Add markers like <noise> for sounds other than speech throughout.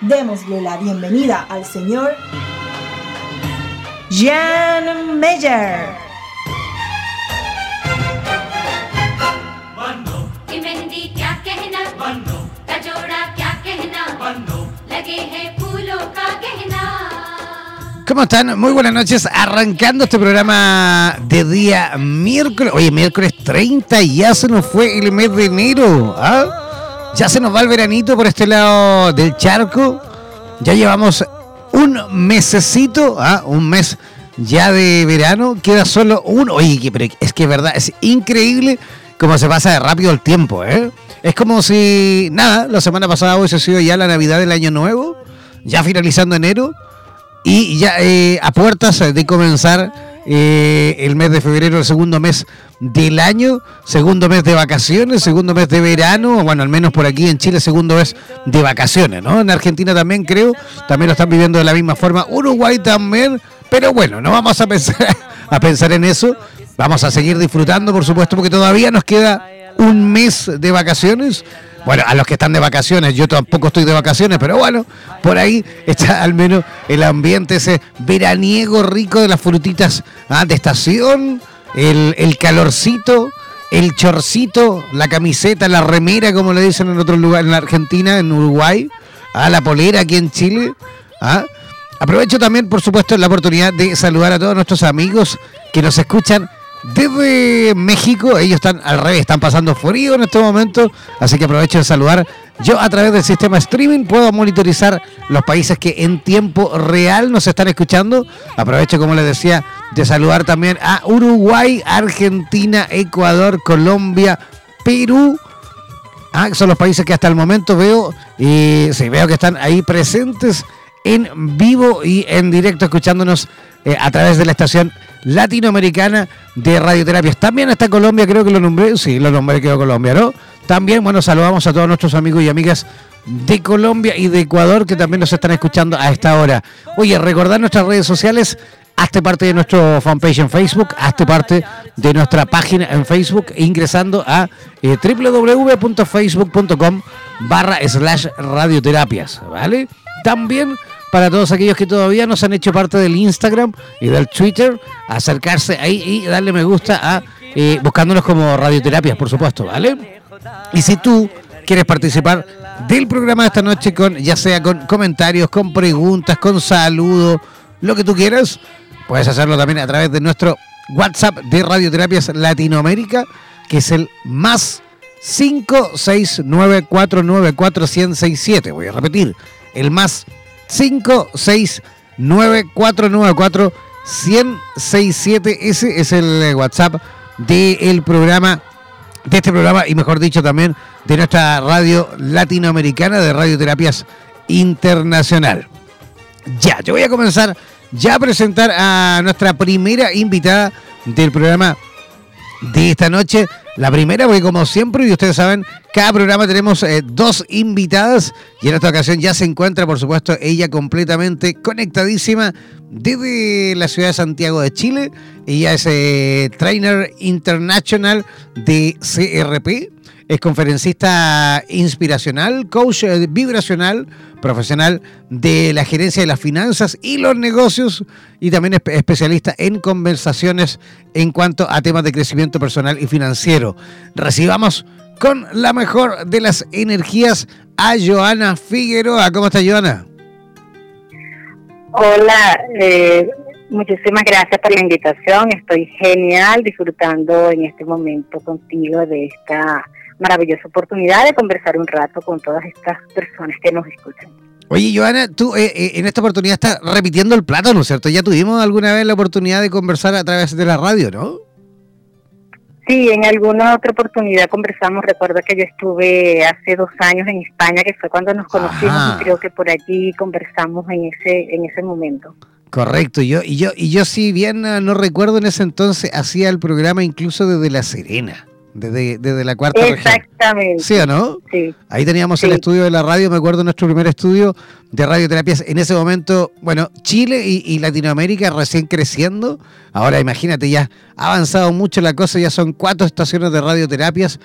Démosle la bienvenida al señor Jan Meyer. ¿Cómo están? Muy buenas noches. Arrancando este programa de día miércoles. Oye, miércoles 30 y ya se nos fue el mes de enero. ¿ah? Ya se nos va el veranito por este lado del charco. Ya llevamos un mesecito, ¿ah? un mes ya de verano. Queda solo uno. Oye, pero es que es verdad, es increíble cómo se pasa de rápido el tiempo. ¿eh? Es como si, nada, la semana pasada hubiese sido ya la Navidad del Año Nuevo, ya finalizando enero y ya eh, a puertas de comenzar eh, el mes de febrero, el segundo mes del año, segundo mes de vacaciones, segundo mes de verano, bueno, al menos por aquí en Chile, segundo mes de vacaciones, ¿no? En Argentina también creo, también lo están viviendo de la misma forma, Uruguay también, pero bueno, no vamos a pensar, <laughs> a pensar en eso, vamos a seguir disfrutando, por supuesto, porque todavía nos queda un mes de vacaciones bueno, a los que están de vacaciones, yo tampoco estoy de vacaciones, pero bueno, por ahí está al menos el ambiente ese veraniego rico de las frutitas ah, de estación, el, calorcito, el chorcito, la camiseta, la remera, como le dicen en otros lugares, en la Argentina, en Uruguay, ah, la polera aquí en Chile. ¿ah? Aprovecho también, por supuesto, la oportunidad de saludar a todos nuestros amigos que nos escuchan desde México. Ellos están al revés, están pasando frío en este momento, así que aprovecho de saludar. Yo a través del sistema streaming puedo monitorizar los países que en tiempo real nos están escuchando. Aprovecho, como les decía, de saludar también a Uruguay, Argentina, Ecuador, Colombia, Perú. Ah, son los países que hasta el momento veo y veo que están ahí presentes en vivo y en directo escuchándonos eh, a través de la estación latinoamericana de radioterapias. También está Colombia, creo que lo nombré, sí, lo nombré, creo Colombia, ¿no? También, bueno, saludamos a todos nuestros amigos y amigas de Colombia y de Ecuador que también nos están escuchando a esta hora. Oye, recordar nuestras redes sociales, hazte parte de nuestro fanpage en Facebook, hazte parte de nuestra página en Facebook ingresando a eh, www.facebook.com barra slash radioterapias, ¿vale? También para todos aquellos que todavía no se han hecho parte del Instagram y del Twitter, acercarse ahí y darle me gusta a eh, buscándonos como radioterapias, por supuesto, ¿vale? Y si tú quieres participar del programa de esta noche con ya sea con comentarios, con preguntas, con saludos, lo que tú quieras, puedes hacerlo también a través de nuestro WhatsApp de Radioterapias Latinoamérica, que es el más 569494167. Voy a repetir, el más 569494167. Ese es el eh, WhatsApp del programa, de este programa y mejor dicho también de nuestra radio latinoamericana de Radioterapias Internacional. Ya, yo voy a comenzar ya a presentar a nuestra primera invitada del programa de esta noche. La primera, porque como siempre, y ustedes saben, cada programa tenemos eh, dos invitadas y en esta ocasión ya se encuentra, por supuesto, ella completamente conectadísima desde la ciudad de Santiago de Chile. Ella es eh, trainer internacional de CRP es conferencista inspiracional, coach eh, vibracional, profesional de la gerencia de las finanzas y los negocios y también especialista en conversaciones en cuanto a temas de crecimiento personal y financiero. Recibamos con la mejor de las energías a Joana Figueroa. ¿Cómo está Joana? Hola, eh, muchísimas gracias por la invitación. Estoy genial disfrutando en este momento contigo de esta maravillosa oportunidad de conversar un rato con todas estas personas que nos escuchan. Oye, Joana, tú eh, eh, en esta oportunidad estás repitiendo el plato, ¿no es cierto? Ya tuvimos alguna vez la oportunidad de conversar a través de la radio, ¿no? Sí, en alguna otra oportunidad conversamos. Recuerdo que yo estuve hace dos años en España, que fue cuando nos conocimos, y creo que por allí conversamos en ese en ese momento. Correcto, yo y yo y yo si bien no recuerdo en ese entonces hacía el programa incluso desde La Serena desde, la cuarta Exactamente. ¿Sí o no? Sí. Ahí teníamos el estudio de la radio, me acuerdo nuestro primer estudio de radioterapias. En ese momento, bueno, Chile y, y, Latinoamérica recién creciendo. Ahora imagínate, ya ha avanzado mucho la cosa, ya son cuatro estaciones de radioterapias.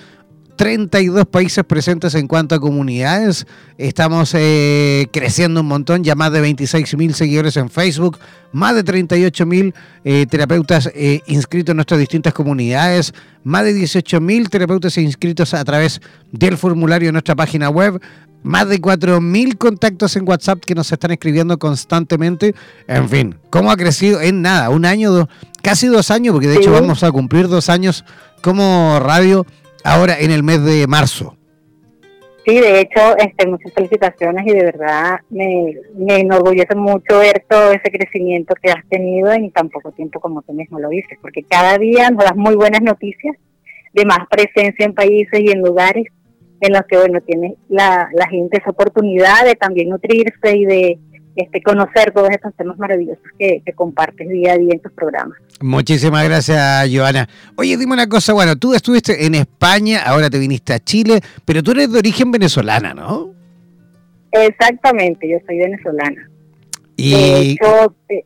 32 países presentes en cuanto a comunidades. Estamos eh, creciendo un montón, ya más de 26 mil seguidores en Facebook, más de 38 mil eh, terapeutas eh, inscritos en nuestras distintas comunidades, más de 18 mil terapeutas inscritos a través del formulario de nuestra página web, más de 4 mil contactos en WhatsApp que nos están escribiendo constantemente. En fin, ¿cómo ha crecido en nada? Un año, casi dos años, porque de hecho vamos a cumplir dos años como radio ahora en el mes de marzo. Sí, de hecho, este, muchas felicitaciones y de verdad me, enorgullece mucho ver todo ese crecimiento que has tenido en tan poco tiempo como tú mismo lo dices, porque cada día nos das muy buenas noticias de más presencia en países y en lugares en los que, bueno, tiene la, la gente esa oportunidad de también nutrirse y de este, conocer todos estos temas maravillosos que, compartes día a día en tus programas. Muchísimas gracias, Joana. Oye, dime una cosa, bueno, tú estuviste en España, ahora te viniste a Chile, pero tú eres de origen venezolana, ¿no? Exactamente, yo soy venezolana. Y... Eh,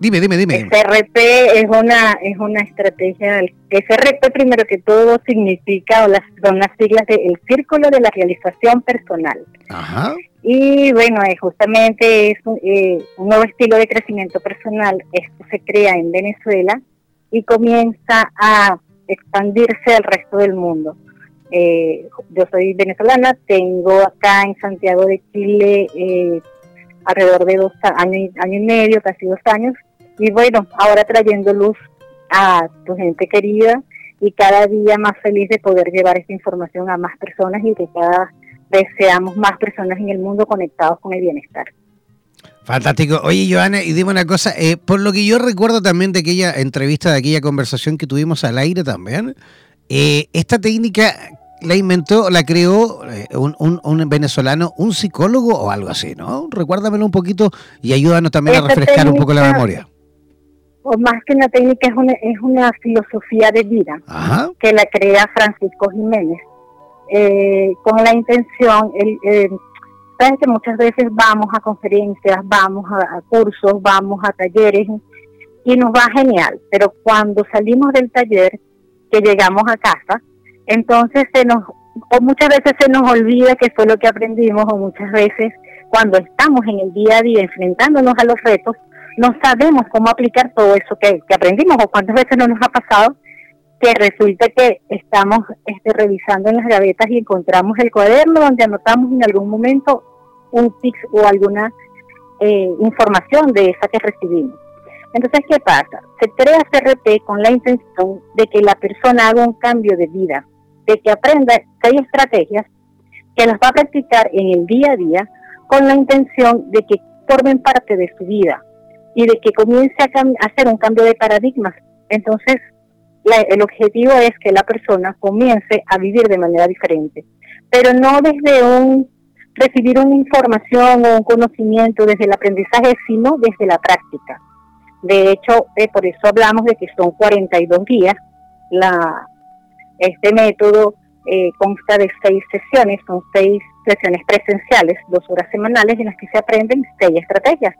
dime, dime, dime. SRP es una es una estrategia. SRP primero que todo significa o las son las siglas de el Círculo de la Realización Personal. Ajá. Y bueno, eh, justamente es eh, un nuevo estilo de crecimiento personal. Esto se crea en Venezuela y comienza a expandirse al resto del mundo. Eh, yo soy venezolana, tengo acá en Santiago de Chile alrededor de dos años, año y medio, casi dos años, y bueno, ahora trayendo luz a tu gente querida y cada día más feliz de poder llevar esta información a más personas y que cada deseamos más personas en el mundo conectados con el bienestar. Fantástico. Oye, Joana, y dime una cosa, eh, por lo que yo recuerdo también de aquella entrevista, de aquella conversación que tuvimos al aire también, eh, esta técnica la inventó, la creó eh, un, venezolano, un psicólogo o algo así, ¿no? Recuérdamelo un poquito y ayúdanos también a refrescar un poco la memoria. O más que una técnica, es una, es una filosofía de vida que la crea Francisco Jiménez. Eh, con la intención, el, eh, sabes que muchas veces vamos a conferencias, vamos a, cursos, vamos a talleres y nos va genial, pero cuando salimos del taller, que llegamos a casa, entonces se nos, o muchas veces se nos olvida que fue lo que aprendimos, o muchas veces cuando estamos en el día a día enfrentándonos a los retos, no sabemos cómo aplicar todo eso que, que aprendimos, o cuántas veces no nos ha pasado que resulta que estamos este, revisando en las gavetas y encontramos el cuaderno donde anotamos en algún momento un tics o alguna eh, información de esa que recibimos. Entonces, ¿qué pasa? Se crea CRP con la intención de que la persona haga un cambio de vida, de que aprenda hay estrategias que las va a practicar en el día a día con la intención de que formen parte de su vida y de que comience a, hacer un cambio de paradigmas. Entonces, el objetivo es que la persona comience a vivir de manera diferente, pero no desde un recibir una información o un conocimiento desde el aprendizaje, sino desde la práctica. De hecho, eh, por eso hablamos de que son 42 días la, Este método eh, consta de seis sesiones, son seis sesiones presenciales, dos horas semanales en las que se aprenden seis estrategias.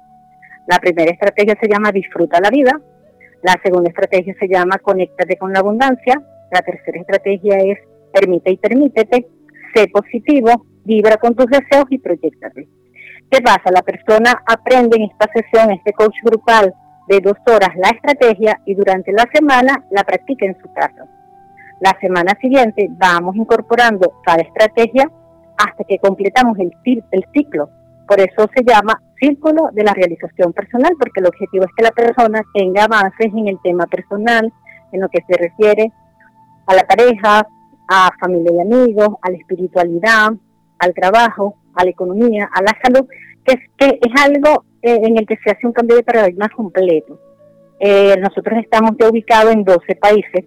La primera estrategia se llama Disfruta la vida, la segunda estrategia se llama Conéctate con la abundancia, la tercera estrategia es Permite y permítete, sé positivo, vibra con tus deseos y proyectate. ¿Qué pasa? La persona aprende en esta sesión, este coach grupal de dos horas la estrategia y durante la semana la practica en su casa. La semana siguiente vamos incorporando cada estrategia hasta que completamos el, el ciclo. Por eso se llama círculo de la realización personal, porque el objetivo es que la persona tenga avances en el tema personal, en lo que se refiere a la pareja, a familia y amigos, a la espiritualidad, al trabajo, a la economía, a la salud, que es, que es algo eh, en el que se hace un cambio de paradigma completo. Eh, nosotros estamos ya ubicados en 12 países,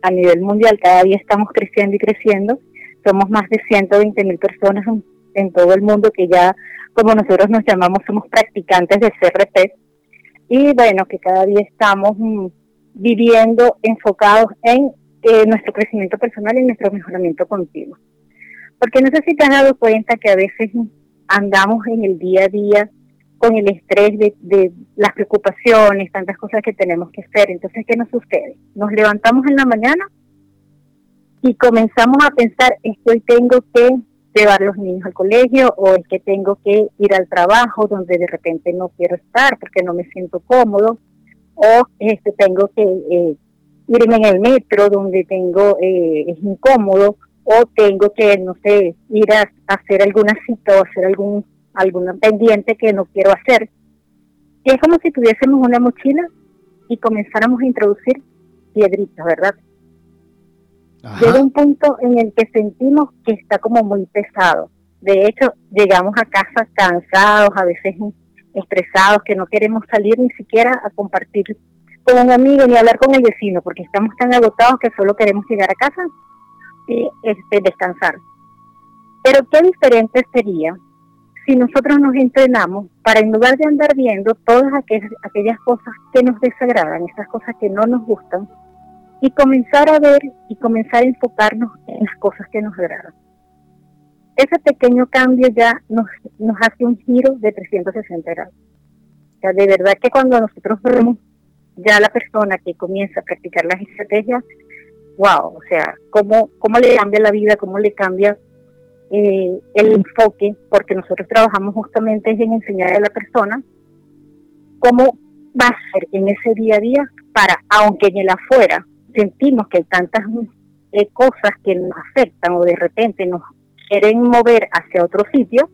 a nivel mundial cada día estamos creciendo y creciendo. Somos más de 120 mil personas en, todo el mundo que ya, como nosotros nos llamamos, somos practicantes de CRP. Y bueno, que cada día estamos mm, viviendo enfocados en eh, nuestro crecimiento personal y nuestro mejoramiento continuo. Porque no sé si te has dado cuenta que a veces andamos en el día a día con el estrés de, las preocupaciones, tantas cosas que tenemos que hacer. Entonces, ¿qué nos sucede? Nos levantamos en la mañana y comenzamos a pensar, es que hoy tengo que llevar a los niños al colegio o es que tengo que ir al trabajo donde de repente no quiero estar porque no me siento cómodo o este tengo que eh, irme en el metro donde tengo eh, es incómodo o tengo que no sé ir a hacer alguna cita o hacer algún alguna pendiente que no quiero hacer. Es como si tuviésemos una mochila y comenzáramos a introducir piedritas, ¿verdad? Llega un punto en el que sentimos que está como muy pesado. De hecho, llegamos a casa cansados, a veces estresados, que no queremos salir ni siquiera a compartir con un amigo ni hablar con el vecino, porque estamos tan agotados que solo queremos llegar a casa y este, descansar. Pero qué diferente sería si nosotros nos entrenamos para en lugar de andar viendo todas aquellas, aquellas cosas que nos desagradan, esas cosas que no nos gustan, y comenzar a ver y comenzar a enfocarnos en las cosas que nos agradan. Ese pequeño cambio ya nos, nos hace un giro de 360 grados. O sea, de verdad que cuando nosotros vemos ya la persona que comienza a practicar las estrategias, wow, o sea, cómo, cómo le cambia la vida, cómo le cambia eh, el enfoque, porque nosotros trabajamos justamente en enseñar a la persona cómo va a ser en ese día a día para, aunque en el afuera sentimos que hay tantas eh, cosas que nos afectan o de repente nos quieren mover hacia otro sitio,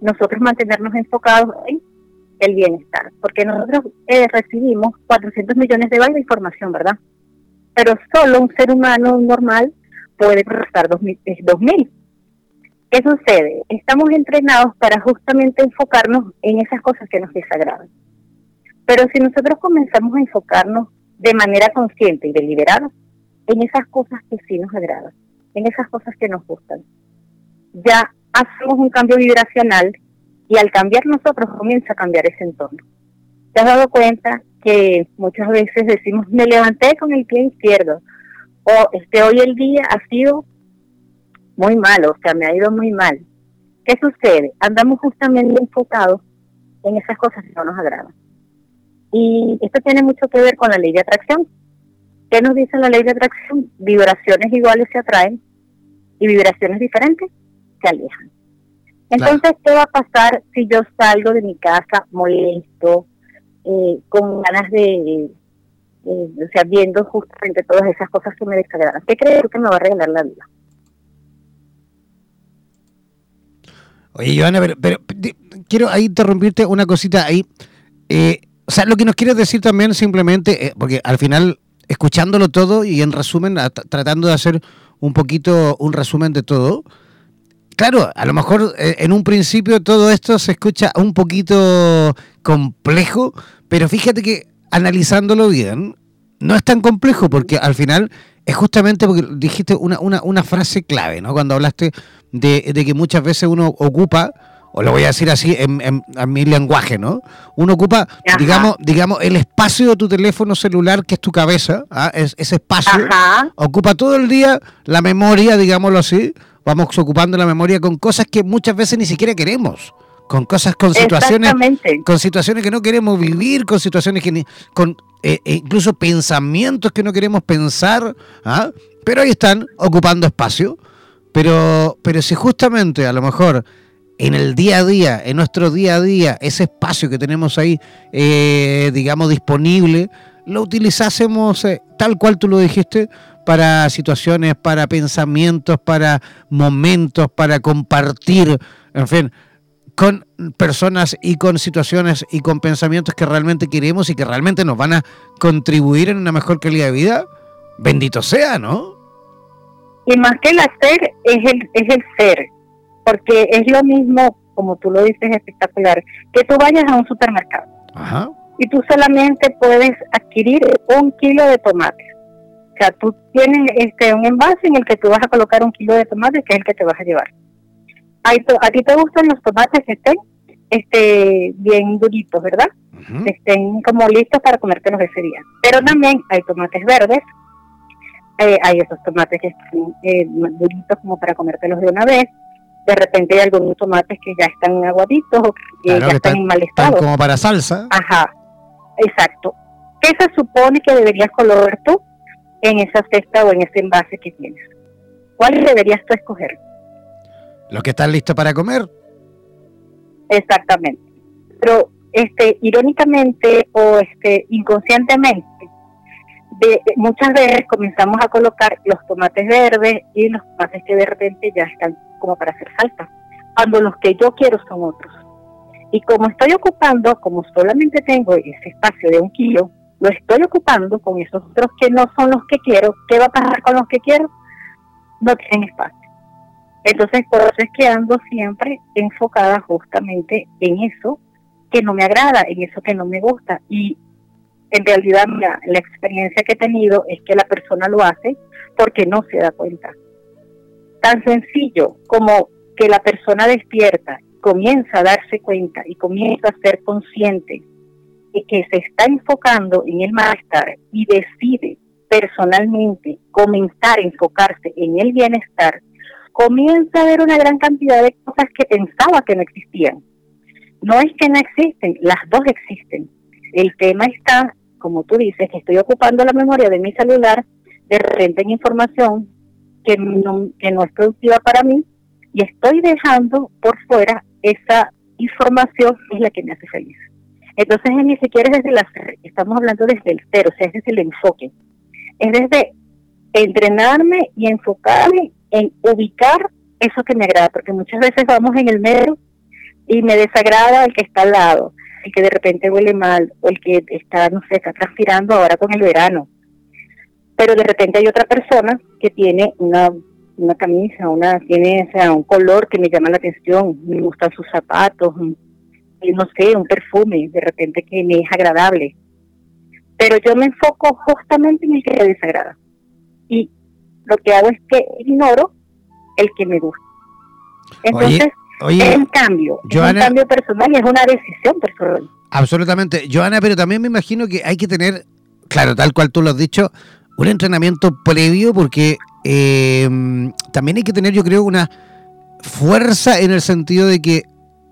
nosotros mantenernos enfocados en el bienestar, porque nosotros eh, recibimos 400 millones de bytes de información, ¿verdad? Pero solo un ser humano normal puede procesar 2000. ¿Qué sucede? Estamos entrenados para justamente enfocarnos en esas cosas que nos desagradan. Pero si nosotros comenzamos a enfocarnos de manera consciente y deliberada en esas cosas que sí nos agradan, en esas cosas que nos gustan, ya hacemos un cambio vibracional y al cambiar nosotros comienza a cambiar ese entorno. ¿Te has dado cuenta que muchas veces decimos, me levanté con el pie izquierdo o este hoy el día ha sido muy mal, o sea, me ha ido muy mal. ¿Qué sucede? Andamos justamente enfocados en esas cosas que no nos agradan. Y esto tiene mucho que ver con la ley de atracción. ¿Qué nos dice la ley de atracción? Vibraciones iguales se atraen y vibraciones diferentes se alejan. Entonces, ¿qué va a pasar si yo salgo de mi casa molesto, eh, con ganas de, o sea, viendo justamente todas esas cosas que me desagradan? ¿Qué crees que me va a regalar la vida? Oye, Joana, pero, quiero ahí interrumpirte una cosita ahí. Eh, o sea, lo que nos quieres decir también simplemente, eh, porque al final, escuchándolo todo y en resumen, tratando de hacer un poquito un resumen de todo, claro, a lo mejor eh, en un principio todo esto se escucha un poquito complejo, pero fíjate que analizándolo bien, no es tan complejo porque al final es justamente porque dijiste una, una, una frase clave, ¿no? Cuando hablaste de, que muchas veces uno ocupa o lo voy a decir así en, mi lenguaje, ¿no? Uno ocupa, digamos, digamos, el espacio de tu teléfono celular, que es tu cabeza, ¿ah? es, ese espacio, ocupa todo el día la memoria, digámoslo así, vamos ocupando la memoria con cosas que muchas veces ni siquiera queremos con cosas, con situaciones, con situaciones que no queremos vivir, con situaciones que ni, con eh, eh, incluso pensamientos que no queremos pensar, ¿ah? pero ahí están ocupando espacio. Pero, pero si justamente a lo mejor en el día a día, en nuestro día a día, ese espacio que tenemos ahí, eh, digamos, disponible, lo utilizásemos eh, tal cual tú lo dijiste, para situaciones, para pensamientos, para momentos, para compartir, en fin, con personas y con situaciones y con pensamientos que realmente queremos y que realmente nos van a contribuir en una mejor calidad de vida, bendito sea, ¿no? Y más que el hacer es el, es el ser, porque es lo mismo, como tú lo dices espectacular, que tú vayas a un supermercado y tú solamente puedes adquirir un kilo de tomate. O sea, tú tienes este un envase en el que tú vas a colocar un kilo de tomate, que es el que te vas a llevar. A ti te gustan los tomates que estén este, bien duritos, ¿verdad? Estén como listos para comértelos ese día. Pero también hay tomates verdes eh, hay esos tomates que están eh, duritos como para comértelos de una vez. De repente hay algunos tomates que ya están aguaditos o que ya están, en mal estado. como para salsa. Ajá, exacto. ¿Qué se supone que deberías colocar tú en esa cesta o en ese envase que tienes? ¿Cuál deberías tú escoger? Los que están listos para comer. Exactamente. Pero este irónicamente o este inconscientemente muchas veces comenzamos a colocar los tomates verdes y los tomates que de repente ya están como para hacer salsa, cuando los que yo quiero son otros. Y como estoy ocupando, como solamente tengo ese espacio de un kilo, lo estoy ocupando con esos otros que no son los que quiero. ¿Qué va a pasar con los que quiero? No tienen espacio. Entonces, por eso es que ando siempre enfocada justamente en eso que no me agrada, en eso que no me gusta. Y en realidad la experiencia que he tenido es que la persona lo hace porque no se da cuenta. Tan sencillo como que la persona despierta, comienza a darse cuenta y comienza a ser consciente de que se está enfocando en el malestar y decide personalmente comenzar a enfocarse en el bienestar, comienza a ver una gran cantidad de cosas que pensaba que no existían. No es que no existen, las dos existen. El tema está como tú dices, que estoy ocupando la memoria de mi celular, de repente en información que no, que no es productiva para mí y estoy dejando por fuera esa información que es la que me hace feliz. Entonces ni siquiera es desde la estamos hablando desde el cero, o sea, es desde el enfoque. Es desde entrenarme y enfocarme en ubicar eso que me agrada, porque muchas veces vamos en el medio y me desagrada el que está al lado el que de repente huele mal, o el que está, no sé, está transpirando ahora con el verano. Pero de repente hay otra persona que tiene una, una camisa, una, tiene sea, un color que me llama la atención, me gustan sus zapatos, no sé, un perfume, de repente que me es agradable. Pero yo me enfoco justamente en el que me desagrada. Y lo que hago es que ignoro el que me gusta. Entonces, es un cambio, es un cambio personal y es una decisión personal. Absolutamente. Joana, pero también me imagino que hay que tener, claro, tal cual tú lo has dicho, un entrenamiento previo porque eh, también hay que tener, yo creo, una fuerza en el sentido de que,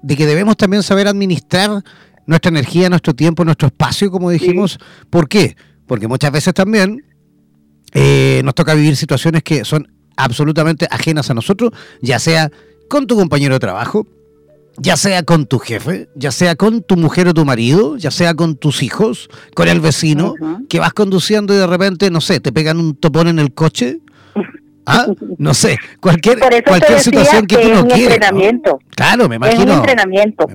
de que debemos también saber administrar nuestra energía, nuestro tiempo, nuestro espacio, como dijimos. ¿Por qué? Porque muchas veces también eh, nos toca vivir situaciones que son absolutamente ajenas a nosotros, ya sea con tu compañero de trabajo, ya sea con tu jefe, ya sea con tu mujer o tu marido, ya sea con tus hijos, con el vecino, que vas conduciendo y de repente, no sé, te pegan un topón en el coche. Ah, no sé, cualquier, cualquier situación que, tú no quieras. entrenamiento. Claro, me imagino. Es un entrenamiento,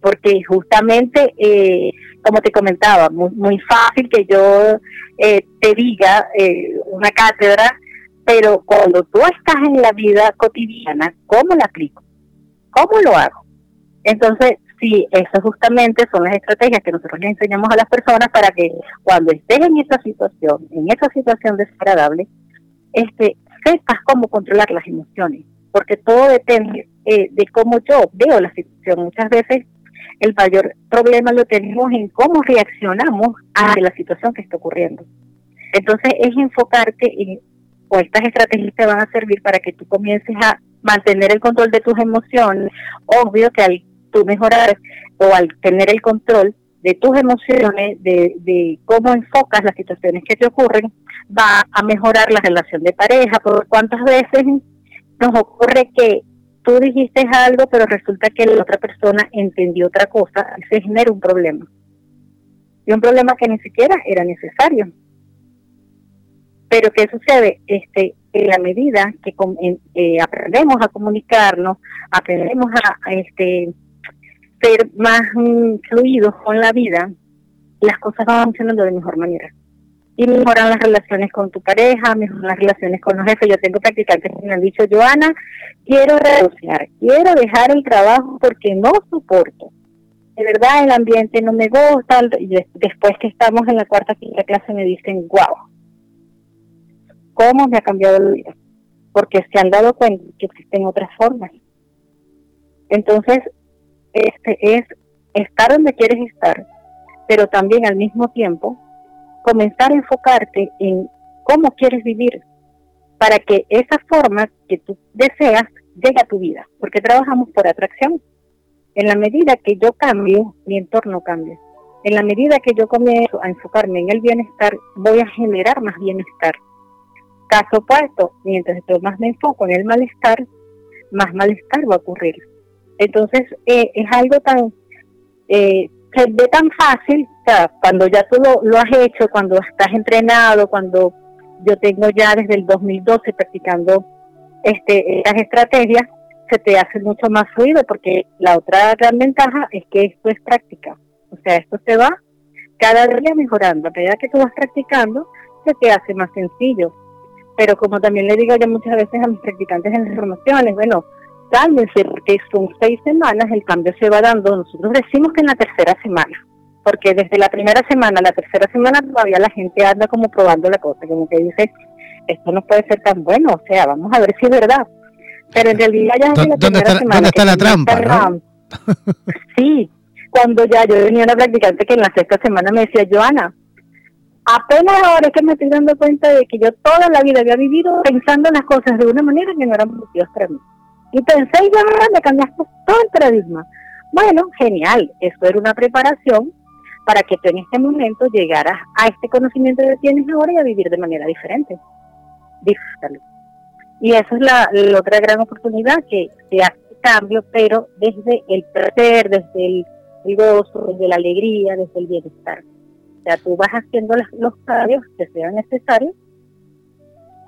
porque, justamente, eh, como te comentaba, muy, fácil que yo eh, te diga eh, una cátedra pero cuando tú estás en la vida cotidiana, ¿cómo la aplico? ¿Cómo lo hago? Entonces, sí, eso justamente son las estrategias que nosotros le enseñamos a las personas para que cuando estés en esa situación, en esa situación desagradable, este, sepas cómo controlar las emociones. porque todo depende eh, de cómo yo veo la situación. Muchas veces el mayor problema lo tenemos en cómo reaccionamos a la situación que está ocurriendo. Entonces es enfocarte en, o estas estrategias te van a servir para que tú comiences a mantener el control de tus emociones. Obvio que al tú mejorar o al tener el control de tus emociones, de, de cómo enfocas las situaciones que te ocurren, va a mejorar la relación de pareja. Por cuántas veces nos ocurre que tú dijiste algo, pero resulta que la otra persona entendió otra cosa y se genera un problema. Y un problema que ni siquiera era necesario. Pero ¿qué sucede? Este, en la medida que eh, aprendemos a comunicarnos, aprendemos a, este, ser más mm, fluidos con la vida, las cosas van funcionando de mejor manera y mejoran las relaciones con tu pareja, mejoran las relaciones con los jefes. Yo tengo practicantes que me han dicho, Joana, quiero renunciar, quiero dejar el trabajo porque no soporto. De verdad el ambiente no me gusta y después que estamos en la cuarta quinta clase me dicen, wow, ¿cómo me ha cambiado la vida? Porque se han dado cuenta que existen otras formas. Entonces, este es estar donde quieres estar, pero también al mismo tiempo comenzar a enfocarte en cómo quieres vivir para que esa forma que tú deseas llegue a tu vida, porque trabajamos por atracción. En la medida que yo cambio, mi entorno cambia. En la medida que yo comienzo a enfocarme en el bienestar, voy a generar más bienestar. Caso opuesto, mientras yo más me enfoco en el malestar, más malestar va a ocurrir. Entonces, eh, es algo tan eh, se ve tan fácil, o sea, cuando ya tú lo, has hecho, cuando estás entrenado, cuando yo tengo ya desde el 2012 practicando este estas estrategias, se te hace mucho más fluido porque la otra gran ventaja es que esto es práctica. O sea, esto se va cada día mejorando. A medida que tú vas practicando, se te hace más sencillo. Pero como también le digo yo muchas veces a mis practicantes en las formaciones, bueno, cálmense porque son seis semanas, el cambio se va dando. Nosotros decimos que en la tercera semana, porque desde la primera semana a la tercera semana todavía la gente anda como probando la cosa, como que dice, esto no puede ser tan bueno, o sea, vamos a ver si es verdad. Pero en realidad ya desde la ¿Dónde está, semana... ¿Dónde está la trampa? sí, cuando ya yo venía una practicante que en la sexta semana me decía, Joana, apenas ahora es que me estoy dando cuenta de que yo toda la vida había vivido pensando las cosas de una manera que no eran positivas para mí. Y pensé, ya me cambiaste todo el paradigma. Bueno, genial, eso era una preparación para que tú en este momento llegaras a este conocimiento que tienes ahora y a vivir de manera diferente. Disfrútalo. Y esa es la, otra gran oportunidad que se hace cambio, pero desde el placer, desde el, gozo, desde la alegría, desde el bienestar. O sea, tú vas haciendo los cambios que sean necesarios,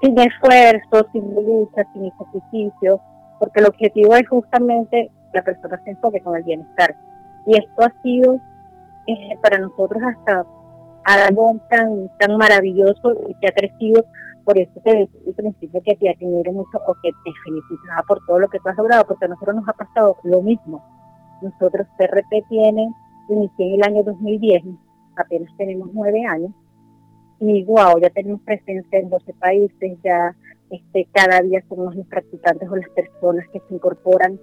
sin esfuerzo, sin lucha, sin sacrificio, porque el objetivo es justamente la persona se enfoque con el bienestar. Y esto ha sido eh, para nosotros hasta algo tan, tan maravilloso y que ha crecido. Por eso te decía al principio que te admiro mucho o que te felicitaba por todo lo que tú has logrado, porque a nosotros nos ha pasado lo mismo. Nosotros CRP tiene, inicié en el año 2010, apenas tenemos nueve años, y wow, ya tenemos presencia en 12 países, ya este, cada día somos los practicantes o las personas que se incorporan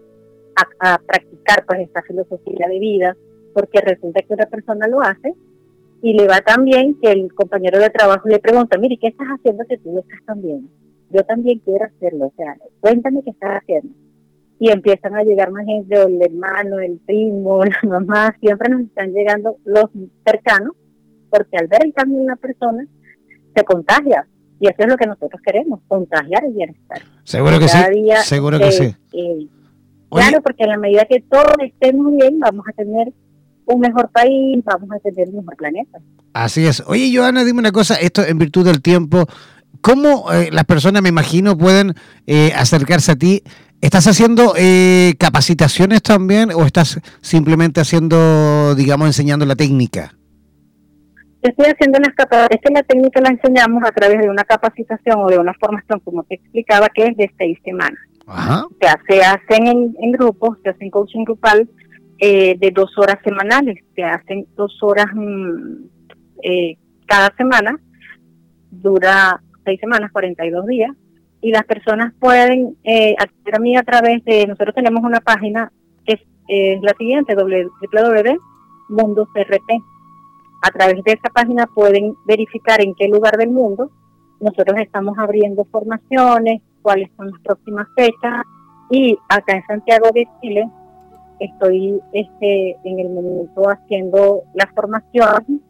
a, practicar pues esta filosofía de vida, porque resulta que una persona lo hace y le va tan bien que el compañero de trabajo le pregunta, mire, ¿qué estás haciendo que tú lo estás tan bien? Yo también quiero hacerlo, o sea, cuéntame qué estás haciendo. Y empiezan a llegar más gente, el hermano, el primo, <laughs> la mamá, siempre nos están llegando los cercanos, porque al ver el cambio en la persona, se contagia, y eso es lo que nosotros queremos, contagiar el bienestar. Seguro que sí. seguro que sí. claro, porque a la medida que todos estemos bien, vamos a tener un mejor país, vamos a tener un mejor planeta. Así es. Oye, Joana, dime una cosa, esto en virtud del tiempo, ¿cómo eh, las personas, me imagino, pueden eh, acercarse a ti? ¿Estás haciendo eh, capacitaciones también o estás simplemente haciendo, digamos, enseñando la técnica? Estoy haciendo unas capacitaciones, que la técnica la enseñamos a través de una capacitación o de una formación, como te explicaba, que es de seis semanas. O sea, se hacen en, grupos, se hacen coaching grupal eh, de dos horas semanales, se hacen dos horas mm, eh, cada semana, dura seis semanas, 42 días, y las personas pueden eh, acceder a mí a través de, nosotros tenemos una página que es, la siguiente, www.mundocrt. A través de esa página pueden verificar en qué lugar del mundo nosotros estamos abriendo formaciones, cuáles son las próximas fechas y acá en Santiago de Chile estoy este, en el momento haciendo la formación.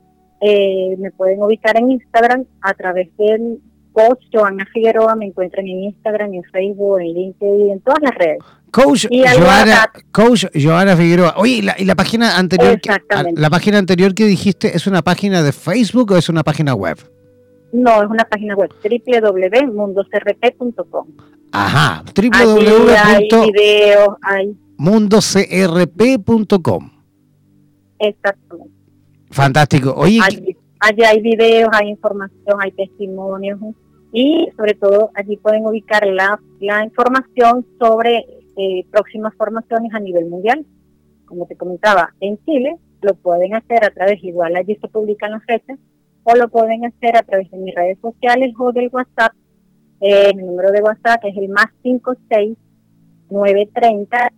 Eh, me pueden ubicar en Instagram a través del coach Joana Figueroa. Me encuentran en Instagram, en Facebook, en LinkedIn, en todas las redes. Coach, Joana, Coach Joana Figueroa. Oye, ¿y la, y la página anterior, que, la página anterior que dijiste es una página de Facebook o es una página web? No, es una página web www.mundocrp.com. Ajá, www. Hay videos, hay mundocrp.com. Exactamente. Fantástico. Oye, allí, hay videos, hay información, hay testimonios y sobre todo allí pueden ubicar la, la información sobre eh, próximas formaciones a nivel mundial. Como te comentaba, en Chile lo pueden hacer a través, igual allí se publican las fechas, o lo pueden hacer a través de mis redes sociales o del WhatsApp. Eh, mi número de WhatsApp es el más 56 930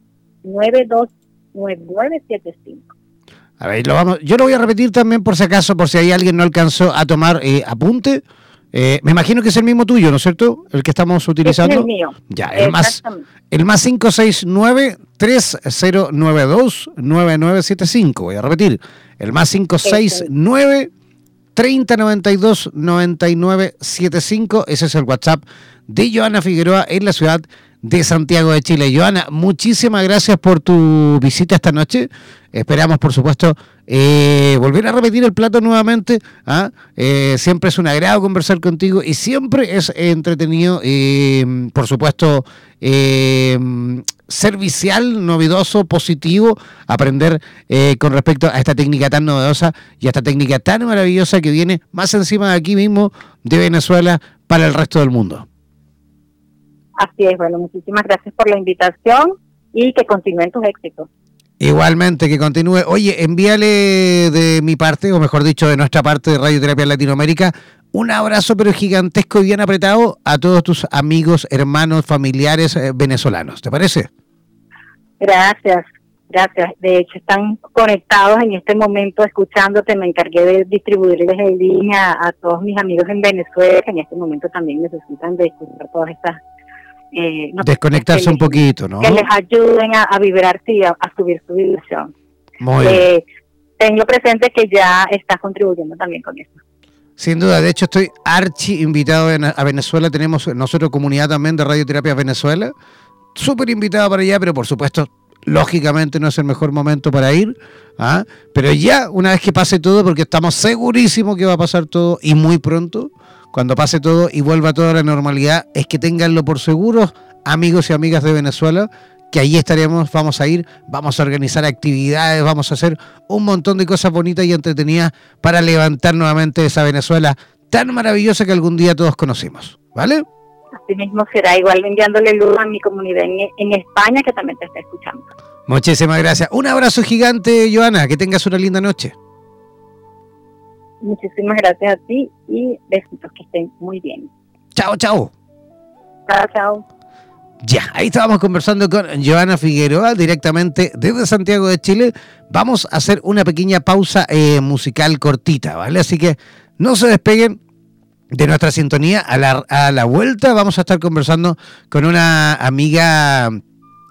929975. A ver, lo vamos, yo lo voy a repetir también por si acaso, por si hay alguien no alcanzó a tomar eh, apunte. Eh, me imagino que es el mismo tuyo, ¿no es cierto? El que estamos utilizando. Es el mío. Ya, el más, el más 569-3092-9975. Voy a repetir. El más 569 3092 9975. Ese es el WhatsApp de Joana Figueroa en la ciudad de Santiago de Chile. Joana, muchísimas gracias por tu visita esta noche. Esperamos, por supuesto, eh, volver a repetir el plato nuevamente. ¿ah? Eh, siempre es un agrado conversar contigo y siempre es entretenido, eh, por supuesto, servicial, novedoso, positivo, aprender con respecto a esta técnica tan novedosa y a esta técnica tan maravillosa que viene más encima de aquí mismo de Venezuela para el resto del mundo. Así es, bueno, muchísimas gracias por la invitación y que continúen tus éxitos. Igualmente, que continúe. Oye, envíale de mi parte, o mejor dicho, de nuestra parte de Radioterapia Latinoamérica, un abrazo pero gigantesco y bien apretado a todos tus amigos, hermanos, familiares eh, venezolanos. ¿Te parece? Gracias, gracias. De hecho, están conectados en este momento escuchándote. Me encargué de distribuirles el link a, a todos mis amigos en Venezuela que en este momento también necesitan de escuchar todas estas eh, desconectarse un poquito, ¿no? Que les ayuden a, vibrar y a, subir su vibración. Muy eh, Tengo presente que ya estás contribuyendo también con eso. Sin duda, de hecho estoy archi invitado a Venezuela, tenemos nosotros comunidad también de Radioterapia Venezuela, súper invitado para allá, pero por supuesto, lógicamente no es el mejor momento para ir, ¿ah? pero ya una vez que pase todo, porque estamos segurísimos que va a pasar todo y muy pronto, cuando pase todo y vuelva toda la normalidad, es que tenganlo por seguro, amigos y amigas de Venezuela, que ahí estaremos, vamos a ir, vamos a organizar actividades, vamos a hacer un montón de cosas bonitas y entretenidas para levantar nuevamente esa Venezuela tan maravillosa que algún día todos conocimos, ¿vale? Así mismo será, igual enviándole luz a mi comunidad en, en España que también te está escuchando. Muchísimas gracias. Un abrazo gigante, Joana, que tengas una linda noche. Muchísimas gracias a ti y besitos que estén muy bien. Chao, chao. Chao, chao. Ya, ahí estábamos conversando con Joana Figueroa directamente desde Santiago de Chile. Vamos a hacer una pequeña pausa eh, musical cortita, ¿vale? Así que no se despeguen de nuestra sintonía. A la, a la vuelta vamos a estar conversando con una amiga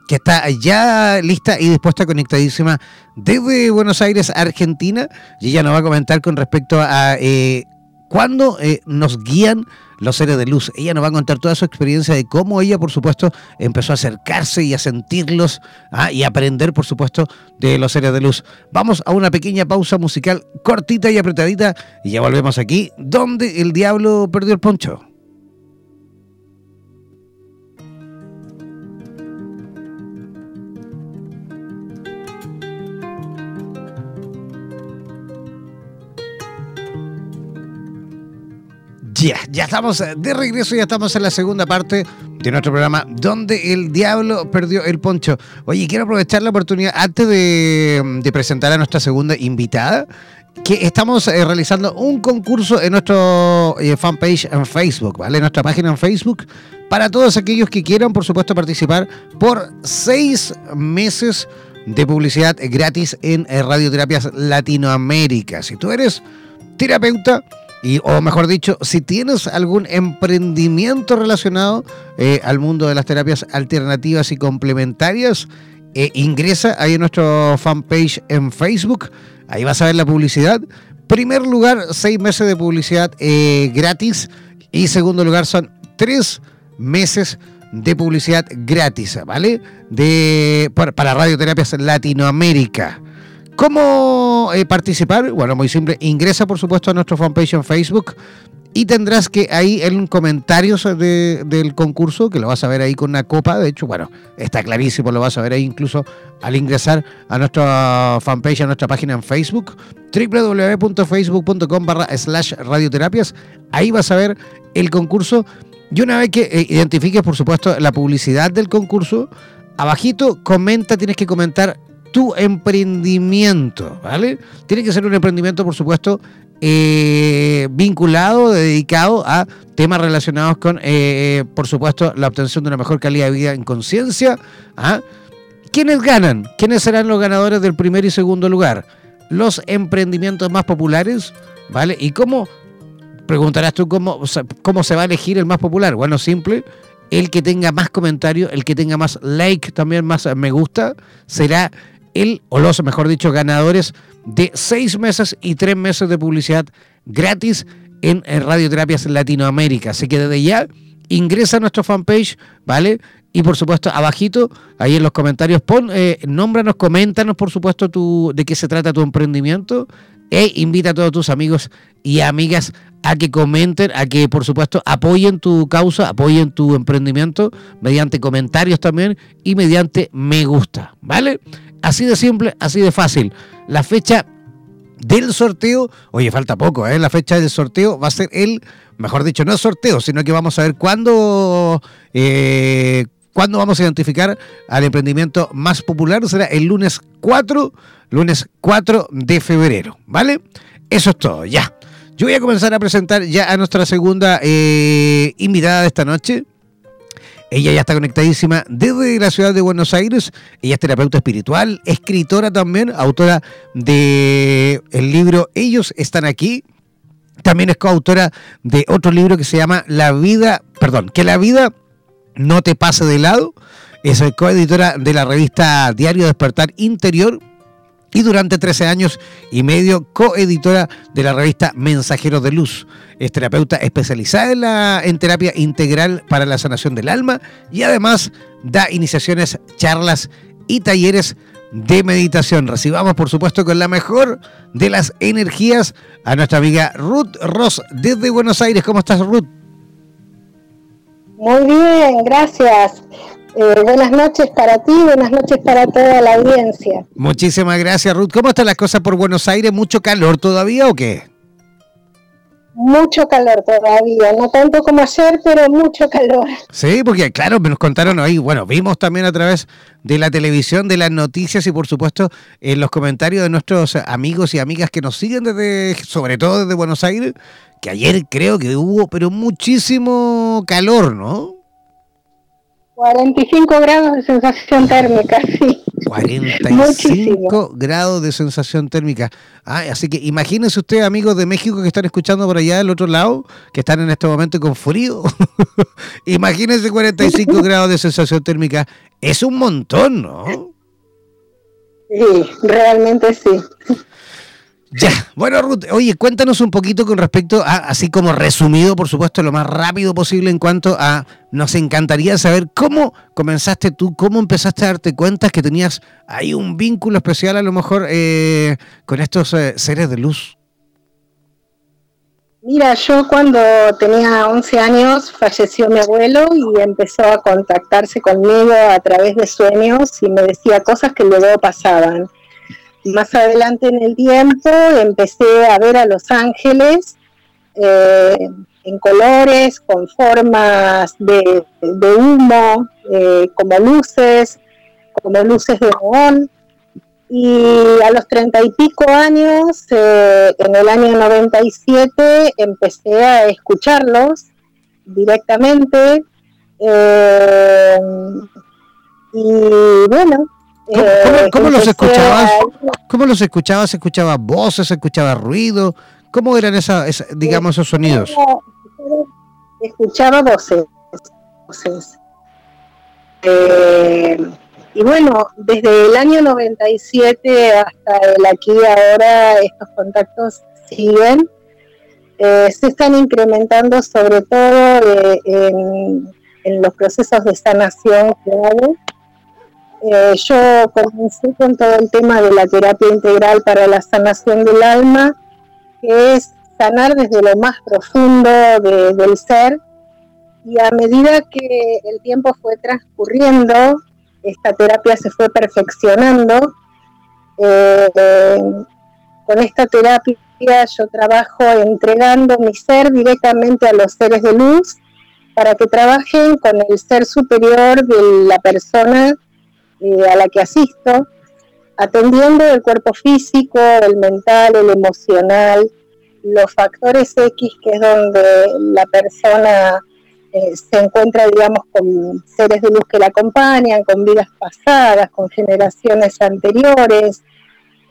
que está ya lista y dispuesta, conectadísima desde Buenos Aires, Argentina, y ella nos va a comentar con respecto a eh, cuándo eh, nos guían los seres de luz. Ella nos va a contar toda su experiencia de cómo ella, por supuesto, empezó a acercarse y a sentirlos ah, y aprender, por supuesto, de los seres de luz. Vamos a una pequeña pausa musical cortita y apretadita y ya volvemos aquí, donde el diablo perdió el poncho. Ya, estamos de regreso, ya estamos en la segunda parte de nuestro programa donde el diablo perdió el poncho. Oye, quiero aprovechar la oportunidad antes de, presentar a nuestra segunda invitada. que estamos eh, realizando un concurso en nuestro eh, fanpage en Facebook, ¿vale? En nuestra página en Facebook, para todos aquellos que quieran, por supuesto, participar por seis meses de publicidad gratis en eh, Radioterapias Latinoamérica. Si tú eres terapeuta, y, o mejor dicho, si tienes algún emprendimiento relacionado al mundo de las terapias alternativas y complementarias, ingresa ahí en nuestro fanpage en Facebook Ahí vas a ver la publicidad. Primer lugar, seis meses de publicidad eh, gratis. Y segundo lugar, son tres meses de publicidad gratis, ¿vale? De, para, Radioterapias Latinoamérica. ¿Cómo eh, participar? Bueno, muy simple. Ingresa, por supuesto, a nuestro fanpage en Facebook y tendrás que ahí en comentarios del concurso, que lo vas a ver ahí con una copa, de hecho, bueno, está clarísimo, lo vas a ver ahí incluso al ingresar a nuestra fanpage, a nuestra página en Facebook, www.facebook.com barra slash radioterapias, ahí vas a ver el concurso y una vez que eh, identifiques, por supuesto, la publicidad del concurso, abajito comenta, tienes que comentar tu emprendimiento, ¿vale? Tiene que ser un emprendimiento, por supuesto, eh, vinculado, dedicado a temas relacionados con, eh, por supuesto, la obtención de una mejor calidad de vida en conciencia. ¿ah? ¿Quiénes ganan? ¿Quiénes serán los ganadores del primer y segundo lugar? Los emprendimientos más populares, ¿vale? ¿Y cómo? Preguntarás tú cómo, cómo se va a elegir el más popular. Bueno, simple, el que tenga más comentarios, el que tenga más like, también más me gusta, será el, o los, mejor dicho, ganadores de seis meses y tres meses de publicidad gratis en, Radioterapias Latinoamérica. Así que desde ya ingresa a nuestro fanpage, ¿vale? Y por supuesto, abajito, ahí en los comentarios, pon, eh, nómbranos, coméntanos, por supuesto, tu, de qué se trata tu emprendimiento e invita a todos tus amigos y amigas a que comenten, a que por supuesto apoyen tu causa, apoyen tu emprendimiento mediante comentarios también y mediante me gusta, ¿vale? Así de simple, así de fácil. La fecha del sorteo, oye, falta poco, ¿eh? La fecha del sorteo va a ser el, mejor dicho, no es sorteo, sino que vamos a ver cuándo, eh, cuándo vamos a identificar al emprendimiento más popular. Será el lunes 4, lunes 4 de febrero, ¿vale? Eso es todo, ya. Yo voy a comenzar a presentar ya a nuestra segunda eh, invitada de esta noche. Ella ya está conectadísima desde la ciudad de Buenos Aires. Ella es terapeuta espiritual, escritora también, autora del el libro Ellos están aquí. También es coautora de otro libro que se llama La vida, perdón, que la vida no te pase de lado. Es coeditora de la revista Diario Despertar Interior y durante 13 años y medio coeditora de la revista Mensajeros de Luz. Es terapeuta especializada en, en terapia integral para la sanación del alma y además da iniciaciones, charlas y talleres de meditación. Recibamos, por supuesto, con la mejor de las energías a nuestra amiga Ruth Ross desde Buenos Aires. ¿Cómo estás, Ruth? Muy bien, gracias. Eh, buenas noches para ti, buenas noches para toda la audiencia. Muchísimas gracias, Ruth. ¿Cómo están las cosas por Buenos Aires? ¿Mucho calor todavía o qué? Mucho calor todavía, no tanto como ayer, pero mucho calor. Sí, porque claro, nos contaron hoy, bueno, vimos también a través de la televisión, de las noticias y por supuesto en los comentarios de nuestros amigos y amigas que nos siguen desde, sobre todo desde Buenos Aires, que ayer creo que hubo, pero muchísimo calor, ¿no? 45 grados de sensación térmica, sí. 45 grados de sensación térmica. Ah, así que imagínense ustedes, amigos de México que están escuchando por allá del otro lado, que están en este momento con frío. <laughs> imagínense 45 <laughs> grados de sensación térmica. Es un montón, ¿no? Sí, realmente sí. Ya, bueno Ruth, oye, cuéntanos un poquito con respecto a, así como resumido, por supuesto, lo más rápido posible en cuanto a, nos encantaría saber cómo comenzaste tú, cómo empezaste a darte cuenta que tenías ahí un vínculo especial a lo mejor eh, con estos eh, seres de luz. Mira, yo cuando tenía 11 años falleció mi abuelo y empezó a contactarse conmigo a través de sueños y me decía cosas que luego pasaban más adelante en el tiempo empecé a ver a los ángeles eh, en colores, con formas de, humo, eh, como luces, como luces de neón. Y a los treinta y pico años, eh, en el año 97, empecé a escucharlos directamente. Y bueno. ¿Cómo, los escuchabas? ¿Cómo los escuchabas? ¿Escuchabas voces? ¿Escuchabas ruido? ¿Cómo eran esa, digamos, esos sonidos? Escuchaba voces. voces. Eh, y bueno, desde el año 97 hasta el aquí ahora, estos contactos siguen. Eh, se están incrementando sobre todo eh, en, los procesos de sanación que hago. Yo comencé con todo el tema de la terapia integral para la sanación del alma, que es sanar desde lo más profundo del ser y a medida que el tiempo fue transcurriendo, esta terapia se fue perfeccionando. Eh, con esta terapia yo trabajo entregando mi ser directamente a los seres de luz para que trabajen con el ser superior de la persona a la que asisto, atendiendo el cuerpo físico, el mental, el emocional, los factores X, que es donde la persona eh, se encuentra, digamos, con seres de luz que la acompañan, con vidas pasadas, con generaciones anteriores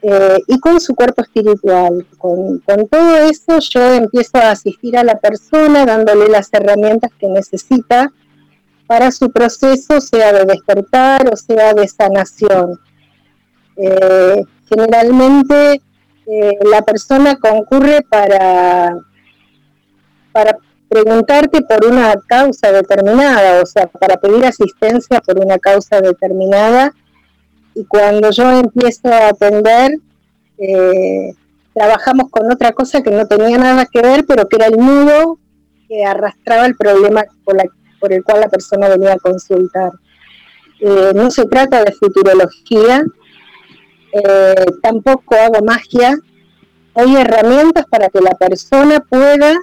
eh, y con su cuerpo espiritual. Con, todo eso yo empiezo a asistir a la persona dándole las herramientas que necesita para su proceso, sea de despertar o sea de sanación. Eh, generalmente la persona concurre para, para preguntarte por una causa determinada, o sea, para pedir asistencia por una causa determinada. Y cuando yo empiezo a atender, eh, trabajamos con otra cosa que no tenía nada que ver, pero que era el nudo que arrastraba el problema por, por el cual la persona venía a consultar. Eh, no se trata de futurología, eh, tampoco hago magia, hay herramientas para que la persona pueda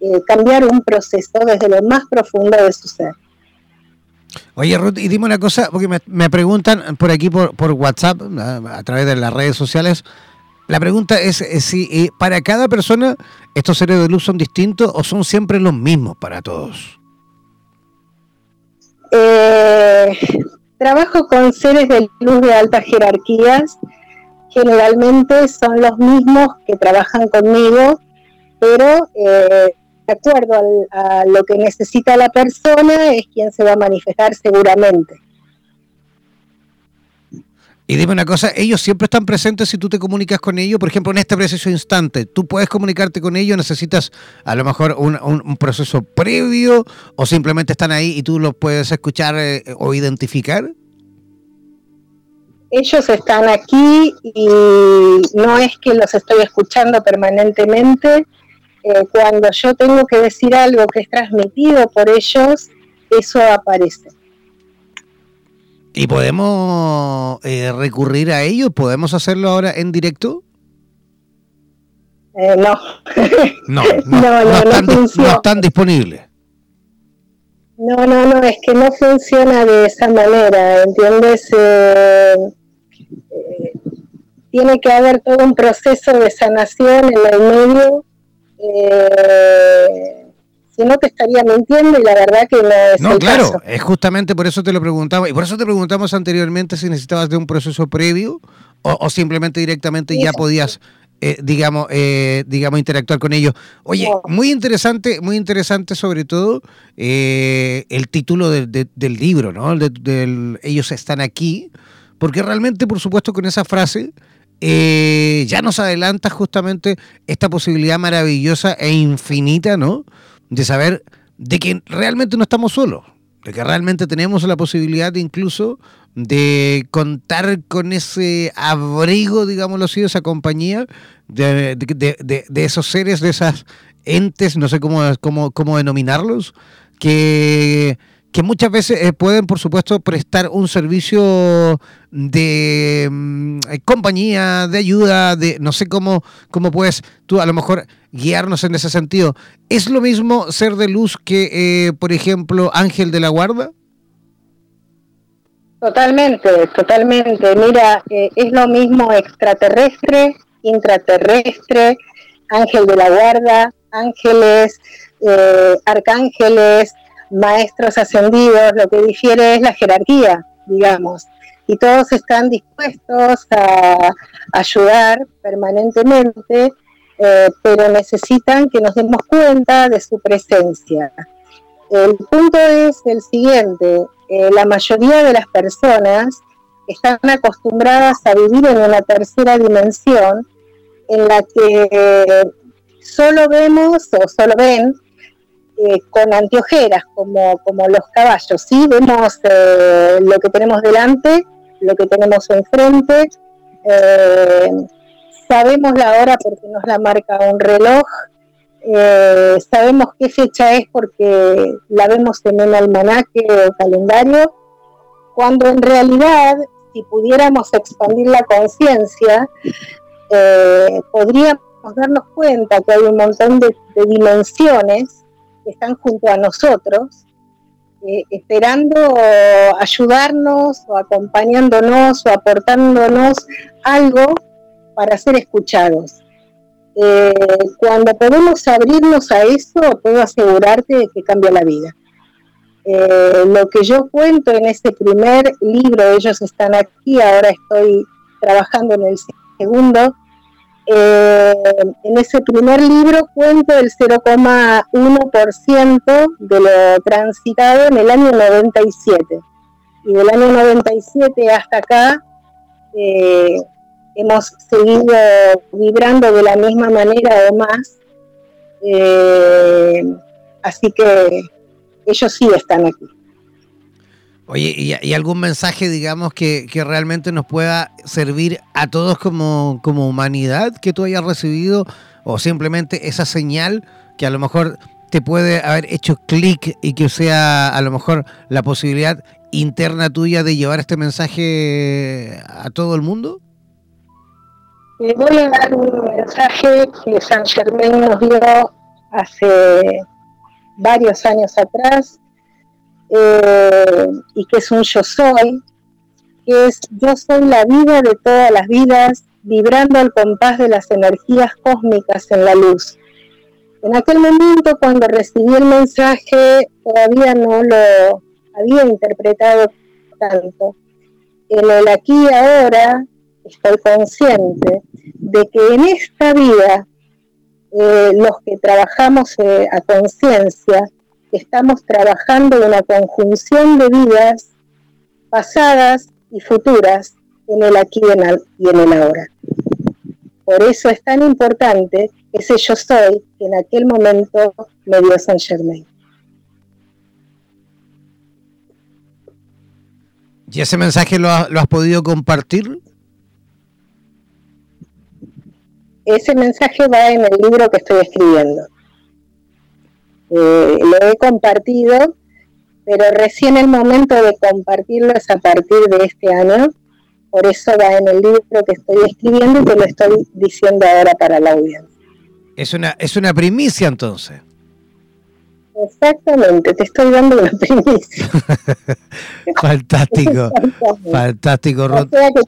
eh, cambiar un proceso desde lo más profundo de su ser. Oye, Ruth, y dime una cosa, porque me, preguntan por aquí, por, por WhatsApp, a, través de las redes sociales, la pregunta es, si para cada persona estos seres de luz son distintos o son siempre los mismos para todos. Eh, trabajo con seres de luz de altas jerarquías, generalmente son los mismos que trabajan conmigo, pero de acuerdo a lo que necesita la persona, es quien se va a manifestar seguramente. Y dime una cosa, ellos siempre están presentes si tú te comunicas con ellos, por ejemplo, en este preciso instante, ¿tú puedes comunicarte con ellos? ¿Necesitas a lo mejor un, proceso previo o simplemente están ahí y tú los puedes escuchar eh, o identificar? Ellos están aquí y no es que los estoy escuchando permanentemente, eh, cuando yo tengo que decir algo que es transmitido por ellos, eso aparece. ¿Y podemos eh, recurrir a ello? ¿Podemos hacerlo ahora en directo? Eh, no. <laughs> <laughs> no. No, no, no, están, disponibles. No, no, no, es que no funciona de esa manera, ¿entiendes? tiene que haber todo un proceso de sanación en el medio eh, si no te estaría mintiendo y la verdad que no es No, claro, es justamente por eso te lo preguntaba y por eso te preguntamos anteriormente si necesitabas de un proceso previo o, simplemente directamente ya podías eh, digamos, eh, digamos, interactuar con ellos. Oye, muy interesante, muy interesante sobre todo el título del libro, ¿no? del, ellos están aquí, porque realmente, por supuesto, con esa frase eh, ya nos adelanta justamente esta posibilidad maravillosa e infinita, ¿no? De saber de que realmente no estamos solos, de que realmente tenemos la posibilidad incluso de contar con ese abrigo, digámoslo así, esa compañía de, esos seres, de esas entes, no sé cómo, cómo, cómo denominarlos, que que muchas veces eh, pueden, por supuesto, prestar un servicio de mm, eh, compañía, de ayuda, de no sé cómo, cómo puedes tú a lo mejor guiarnos en ese sentido. ¿Es lo mismo ser de luz que, eh, por ejemplo, ángel de la guarda? Totalmente, totalmente. Mira, es lo mismo extraterrestre, intraterrestre, ángel de la guarda, ángeles, arcángeles, maestros ascendidos, lo que difiere es la jerarquía, digamos. Y todos están dispuestos a ayudar permanentemente, eh, pero necesitan que nos demos cuenta de su presencia. El punto es el siguiente, eh, la mayoría de las personas están acostumbradas a vivir en una tercera dimensión en la que solo vemos o solo ven eh, con anteojeras como, como los caballos, ¿sí? Vemos eh, lo que tenemos delante, lo que tenemos enfrente, sabemos la hora porque nos la marca un reloj, eh, sabemos qué fecha es porque la vemos en un almanaque o calendario, cuando en realidad, si pudiéramos expandir la conciencia, eh, podríamos darnos cuenta que hay un montón de, dimensiones están junto a nosotros, eh, esperando ayudarnos o acompañándonos o aportándonos algo para ser escuchados. Eh, cuando podemos abrirnos a eso, puedo asegurarte que cambia la vida. Eh, lo que yo cuento en este primer libro, ellos están aquí, ahora estoy trabajando en el segundo, eh, en ese primer libro cuento el 0,1% de lo transitado en el año 97. Y del año 97 hasta acá, hemos seguido vibrando de la misma manera o más. Eh, así que ellos sí están aquí. Oye, ¿y, algún mensaje, digamos, que, realmente nos pueda servir a todos como, como humanidad que tú hayas recibido? ¿O simplemente esa señal que a lo mejor te puede haber hecho clic y que sea a lo mejor la posibilidad interna tuya de llevar este mensaje a todo el mundo? Eh, voy a dar un mensaje que San Germain nos dio hace varios años atrás eh, y que es un yo soy, que es yo soy la vida de todas las vidas, vibrando al compás de las energías cósmicas en la luz. En aquel momento, cuando recibí el mensaje, todavía no lo había interpretado tanto. En el aquí ahora estoy consciente de que en esta vida eh, los que trabajamos eh, a conciencia estamos trabajando en una conjunción de vidas pasadas y futuras en el aquí y en el ahora. Por eso es tan importante ese yo soy que en aquel momento me dio Saint Germain. ¿Y ese mensaje lo, lo has podido compartir? ese mensaje va en el libro que estoy escribiendo. Eh, lo he compartido, pero recién el momento de compartirlo es a partir de este año. Por eso va en el libro que estoy escribiendo y que lo estoy diciendo ahora para la audiencia. Es una, es una primicia entonces. Exactamente, te estoy dando una primicia. <laughs> fantástico, fantástico, Rod. O sea que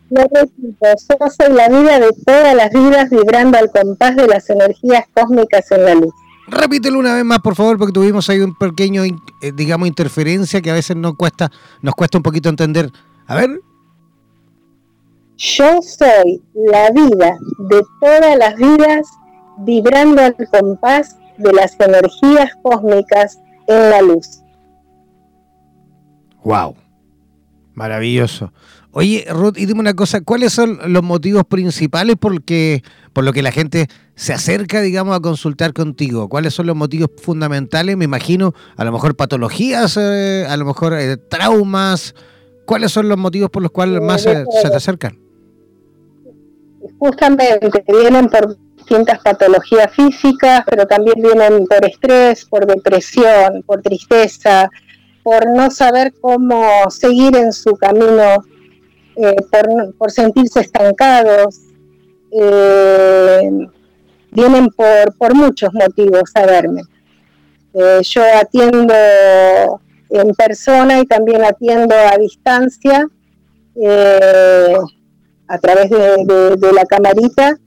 yo soy la vida de todas las vidas vibrando al compás de las energías cósmicas en la luz. Repítelo una vez más, por favor, porque tuvimos ahí un pequeño, eh, digamos, interferencia que a veces nos cuesta, nos cuesta un poquito entender. A ver. Yo soy la vida de todas las vidas vibrando al compás de las energías cósmicas en la luz. Wow, maravilloso. Oye, Ruth, y dime una cosa, ¿cuáles son los motivos principales por, que, por lo que la gente se acerca, digamos, a consultar contigo? ¿Cuáles son los motivos fundamentales? Me imagino, a lo mejor patologías, eh, a lo mejor eh, traumas. ¿Cuáles son los motivos por los cuales más se, se te acercan? Justamente, vienen por distintas patologías físicas, pero también vienen por estrés, por depresión, por tristeza, por no saber cómo seguir en su camino, eh, por, sentirse estancados. Eh, vienen por, por muchos motivos a verme. Eh, yo atiendo en persona y también atiendo a distancia a través de, la camarita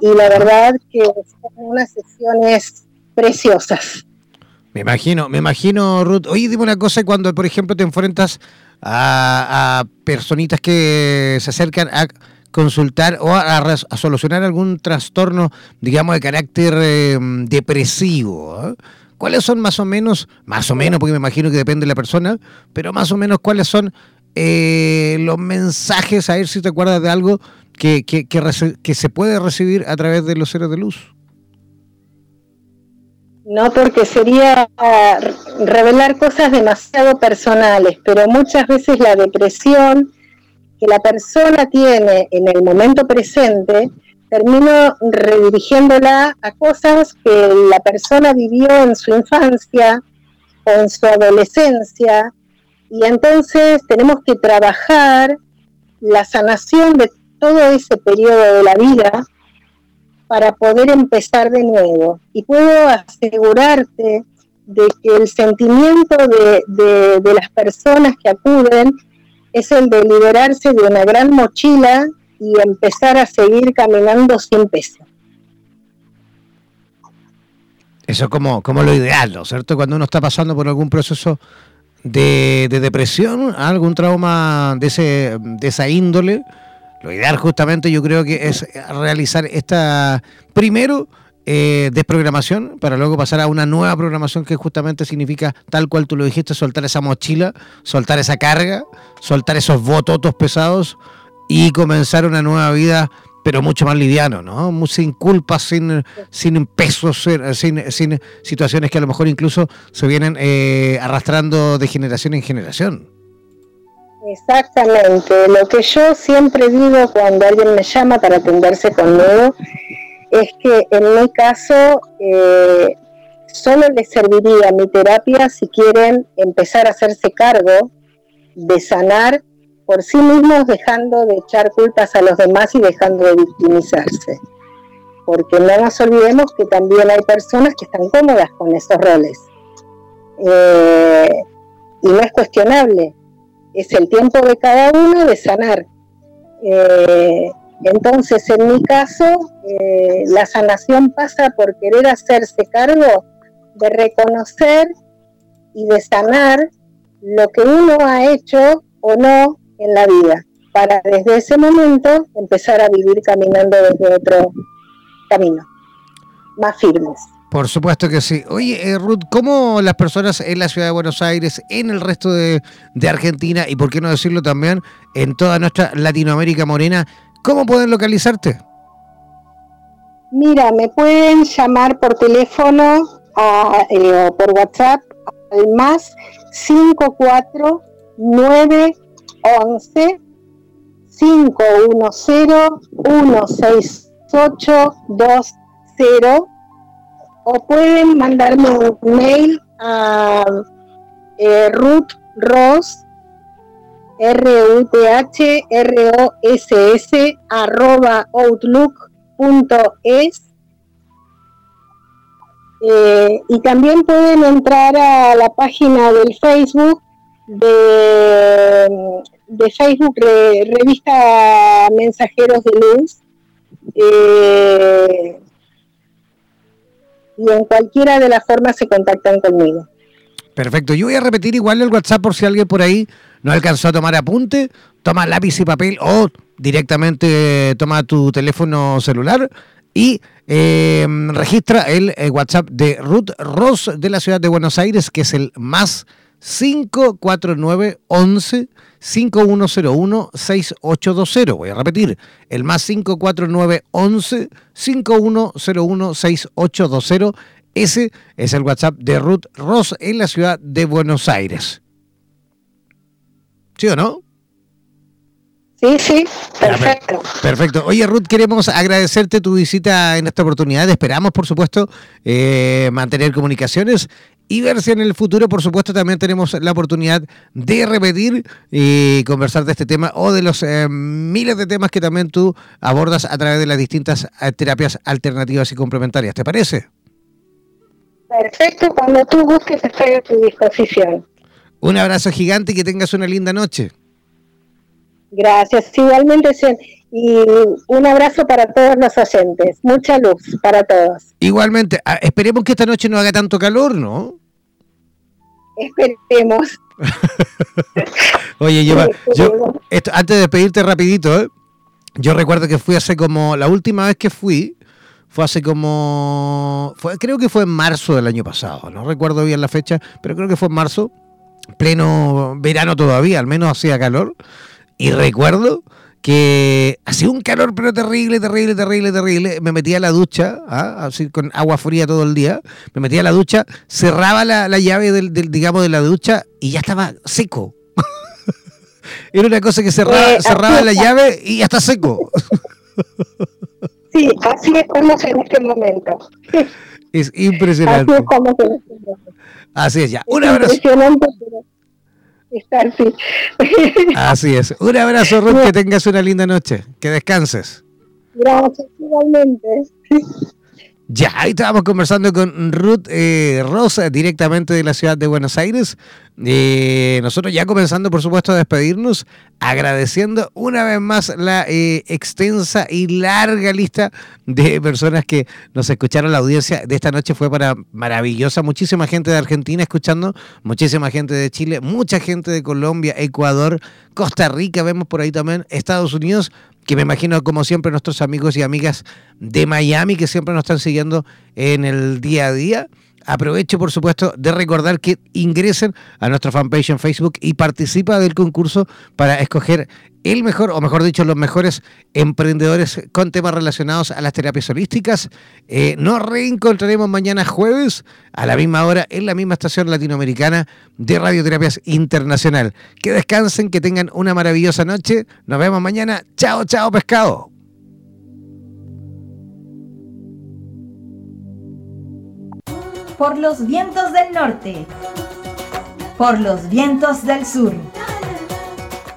y la verdad que son unas sesiones preciosas. Me imagino, me imagino, Ruth. Oye, dime una cosa, cuando por ejemplo te enfrentas a, personitas que se acercan a consultar o a, solucionar algún trastorno, digamos, de carácter em, depresivo. ¿eh? ¿Cuáles son más o menos, más o menos, porque me imagino que depende de la persona, pero más o menos cuáles son eh, los mensajes, a ver si te acuerdas de algo que, que, que, se puede recibir a través de los seres de luz? No, porque sería ah, revelar cosas demasiado personales, pero muchas veces la depresión que la persona tiene en el momento presente, termino redirigiéndola a cosas que la persona vivió en su infancia o en su adolescencia y entonces tenemos que trabajar la sanación de todo ese periodo de la vida para poder empezar de nuevo. Y puedo asegurarte de que el sentimiento de, de, las personas que acuden es el de liberarse de una gran mochila y empezar a seguir caminando sin peso. Eso es como, como lo ideal, ¿no? ¿Cierto? Cuando uno está pasando por algún proceso de, depresión, algún trauma de, ese, de esa índole, lo ideal justamente yo creo que es realizar esta, primero, eh, desprogramación para luego pasar a una nueva programación que justamente significa, tal cual tú lo dijiste, soltar esa mochila, soltar esa carga, soltar esos bototos pesados y comenzar una nueva vida pero mucho más liviano, ¿no? Sin culpas, sin, sin pesos, sin, sin situaciones que a lo mejor incluso se vienen eh, arrastrando de generación en generación. Exactamente. Lo que yo siempre digo cuando alguien me llama para atenderse conmigo es que en mi caso eh, solo les serviría mi terapia si quieren empezar a hacerse cargo de sanar por sí mismos dejando de echar culpas a los demás y dejando de victimizarse. Porque no nos olvidemos que también hay personas que están cómodas con esos roles. Eh, y no es cuestionable. Es el tiempo de cada uno de sanar. Eh, entonces, en mi caso, eh, la sanación pasa por querer hacerse cargo de reconocer y de sanar lo que uno ha hecho o no en la vida, para desde ese momento empezar a vivir caminando desde otro camino, más firmes. Por supuesto que sí. Oye, eh, Ruth, ¿cómo las personas en la ciudad de Buenos Aires, en el resto de, Argentina y, por qué no decirlo también, en toda nuestra Latinoamérica morena, cómo pueden localizarte? Mira, me pueden llamar por teléfono eh, o por WhatsApp al más 549 11 510 16820 o pueden mandarme un mail a eh, Ruth Ross r u t h r o s s arroba outlook.es eh, y también pueden entrar a la página del Facebook de, de Facebook, revista Mensajeros de Luz. Eh, y en cualquiera de las formas se contactan conmigo. Perfecto. Yo voy a repetir igual el WhatsApp por si alguien por ahí no alcanzó a tomar apunte. Toma lápiz y papel o directamente toma tu teléfono celular y eh, registra el eh, WhatsApp de Ruth Ross de la ciudad de Buenos Aires, que es el más 549 11 5101 6820. Voy a repetir, el más 549 11 5101 6820. Ese es el WhatsApp de Ruth Ross en la ciudad de Buenos Aires. ¿Sí o no? Sí, sí, perfecto. Perfecto. Oye, Ruth, queremos agradecerte tu visita en esta oportunidad. Esperamos, por supuesto, eh, mantener comunicaciones y ver si en el futuro, por supuesto, también tenemos la oportunidad de repetir y conversar de este tema o de los eh, miles de temas que también tú abordas a través de las distintas eh, terapias alternativas y complementarias. ¿Te parece? Perfecto, cuando tú busques estoy a tu disposición. Un abrazo gigante y que tengas una linda noche. Gracias, igualmente. Y un abrazo para todos los oyentes. Mucha luz para todos. Igualmente, ah, esperemos que esta noche no haga tanto calor, ¿no? Esperemos. <laughs> Oye, yo, antes de despedirte rapidito, ¿eh? yo recuerdo que fui hace como, la última vez que fui, fue hace como, fue, creo que fue en marzo del año pasado, no recuerdo bien la fecha, pero creo que fue en marzo, pleno verano todavía, al menos hacía calor, y recuerdo que hacía un calor pero terrible, terrible, terrible, terrible. Me metía a la ducha, ¿ah? así con agua fría todo el día. Me metía a la ducha, cerraba la, llave del, digamos, de la ducha y ya estaba seco. <laughs> Era una cosa que cerraba, eh, cerraba la llave y ya está seco. sí, así es como en este momento. Es impresionante. Así es como momento. Así es ya. Un abrazo. Impresionante, Así es. Un abrazo, Ruth, que <laughs> tengas una linda noche. Que descanses. Gracias, igualmente. Ya, ahí estábamos conversando con Ruth eh, Rosa, directamente de la ciudad de Buenos Aires. Eh, nosotros ya comenzando, por supuesto, a despedirnos, agradeciendo una vez más la eh, extensa y larga lista de personas que nos escucharon. La audiencia de esta noche fue para maravillosa. Muchísima gente de Argentina escuchando, muchísima gente de Chile, mucha gente de Colombia, Ecuador, Costa Rica, vemos por ahí también, Estados Unidos que me imagino como siempre nuestros amigos y amigas de Miami que siempre nos están siguiendo en el día a día. Aprovecho, por supuesto, de recordar que ingresen a nuestra fanpage en Facebook y participa del concurso para escoger el mejor, o mejor dicho, los mejores emprendedores con temas relacionados a las terapias holísticas. Eh, nos reencontraremos mañana jueves a la misma hora en la misma estación latinoamericana de Radioterapias Internacional. Que descansen, que tengan una maravillosa noche. Nos vemos mañana. Chao, chao, pescado. Por los vientos del norte. Por los vientos del sur